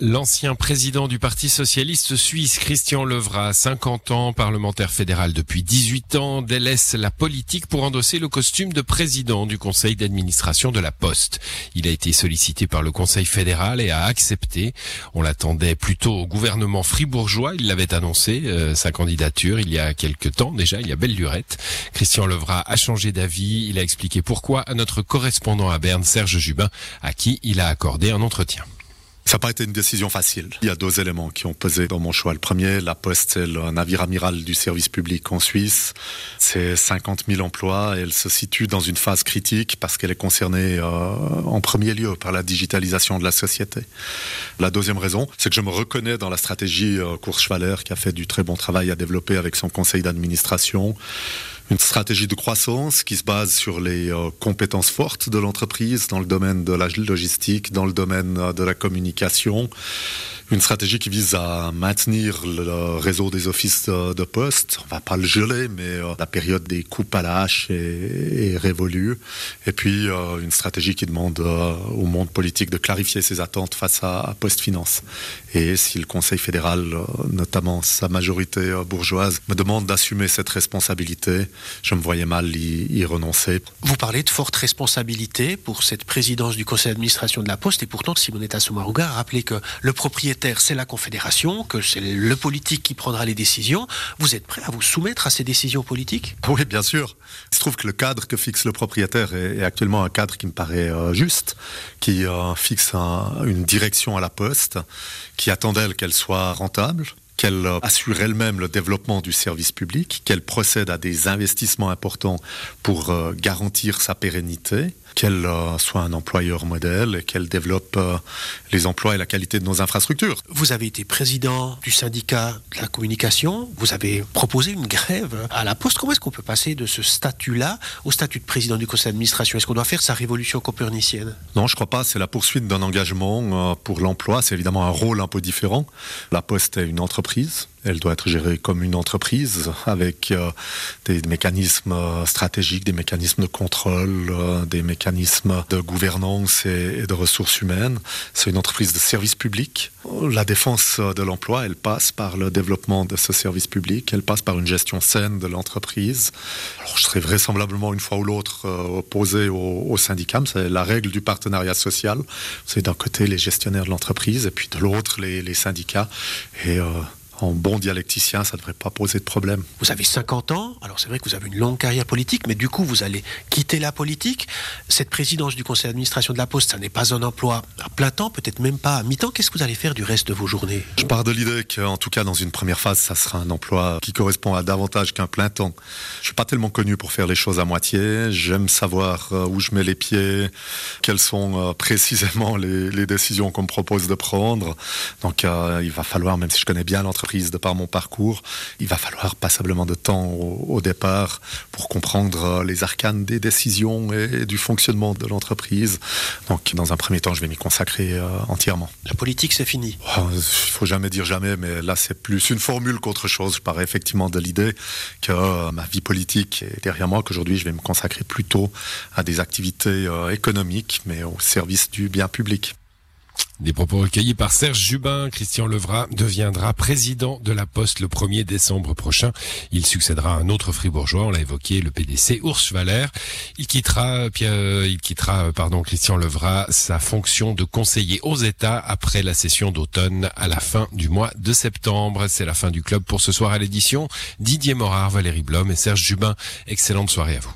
L'ancien président du Parti socialiste suisse, Christian Levra, 50 ans, parlementaire fédéral depuis 18 ans, délaisse la politique pour endosser le costume de président du conseil d'administration de la Poste. Il a été sollicité par le conseil fédéral et a accepté. On l'attendait plutôt au gouvernement fribourgeois. Il l'avait annoncé, euh, sa candidature, il y a quelques temps déjà, il y a belle lurette. Christian Levra a changé d'avis. Il a expliqué pourquoi à notre correspondant à Berne, Serge Jubin, à qui il a accordé un entretien. Ça n'a pas été une décision facile. Il y a deux éléments qui ont pesé dans mon choix. Le premier, la Poste, c'est le navire amiral du service public en Suisse. C'est 50 000 emplois et elle se situe dans une phase critique parce qu'elle est concernée euh, en premier lieu par la digitalisation de la société. La deuxième raison, c'est que je me reconnais dans la stratégie euh, qui a fait du très bon travail à développer avec son conseil d'administration une stratégie de croissance qui se base sur les euh, compétences fortes de l'entreprise dans le domaine de la logistique, dans le domaine euh, de la communication, une stratégie qui vise à maintenir le réseau des offices de, poste. On va pas le geler, mais euh, la période des coupes à la hache est, révolue. Et puis euh, une stratégie qui demande euh, au monde politique de clarifier ses attentes face à, à Poste Finance. Et si le Conseil fédéral, notamment sa majorité bourgeoise, me demande d'assumer cette responsabilité, je me voyais mal y, y renoncer. Vous parlez de forte responsabilité pour cette présidence du Conseil d'administration de la Poste, et pourtant Simonetta Sommaruga a rappelé que le propriétaire c'est la Confédération, que c'est le politique qui prendra les décisions. Vous êtes prêt à vous soumettre à ces décisions politiques? Oui, bien sûr. Il se trouve que le cadre que fixe le propriétaire est, actuellement un cadre qui me paraît euh, juste, qui euh, fixe une direction à la poste, qui attend d'elle qu'elle soit rentable, qu'elle euh, assure elle-même le développement du service public, qu'elle procède à des investissements importants pour garantir sa pérennité, qu'elle euh, soit un employeur modèle et qu'elle développe euh, les emplois et la qualité de nos infrastructures. Vous avez été président du syndicat de la communication, vous avez proposé une grève à la Poste. Comment est-ce qu'on peut passer de ce statut-là au statut de président du conseil d'administration? Est-ce qu'on doit faire sa révolution copernicienne? Non, je crois pas. C'est la poursuite d'un engagement euh, pour l'emploi. C'est évidemment un rôle un peu différent. La Poste est une entreprise elle doit être gérée comme une entreprise avec euh, des mécanismes euh, stratégiques, des mécanismes de contrôle, euh, des mécanismes de gouvernance et, de ressources humaines. C'est une entreprise de service public. La défense de l'emploi, elle passe par le développement de ce service public, elle passe par une gestion saine de l'entreprise. Alors, je serai vraisemblablement une fois ou l'autre opposé au, au syndicat, c'est la règle du partenariat social. C'est d'un côté les gestionnaires de l'entreprise et puis de l'autre les, syndicats. En bon dialecticien, ça ne devrait pas poser de problème. Vous avez 50 ans, alors c'est vrai que vous avez une longue carrière politique, mais du coup vous allez quitter la politique. Cette présidence du conseil d'administration de la Poste, ça n'est pas un emploi à plein temps, peut-être même pas à mi-temps. Qu'est-ce que vous allez faire du reste de vos journées? Je pars de l'idée qu'en tout cas dans une première phase, ça sera un emploi qui correspond à davantage qu'un plein temps. Je suis pas tellement connu pour faire les choses à moitié. J'aime savoir euh, où je mets les pieds, quelles sont euh, précisément les, les décisions qu'on me propose de prendre. Donc euh, il va falloir, même si je connais bien l'entreprise, de par mon parcours. Il va falloir passablement de temps au, au départ pour comprendre euh, les arcanes des décisions et, du fonctionnement de l'entreprise. Donc, dans un premier temps, je vais m'y consacrer euh, entièrement. La politique, c'est fini. Oh, il faut jamais dire jamais, mais là, c'est plus une formule qu'autre chose. Je pars effectivement de l'idée que euh, ma vie politique est derrière moi, qu'aujourd'hui, je vais me consacrer plutôt à des activités euh, économiques, mais au service du bien public. Des propos recueillis par Serge Jubin. Christian Levra deviendra président de la Poste le 1er décembre prochain. Il succédera à un autre fribourgeois, on l'a évoqué, le PDC Urs Valère. Il quittera, il quittera, pardon, Christian Levra sa fonction de conseiller aux États après la session d'automne à la fin du mois de septembre. C'est la fin du club pour ce soir à l'édition. Didier Morard, Valérie Blom et Serge Jubin. Excellente soirée à vous.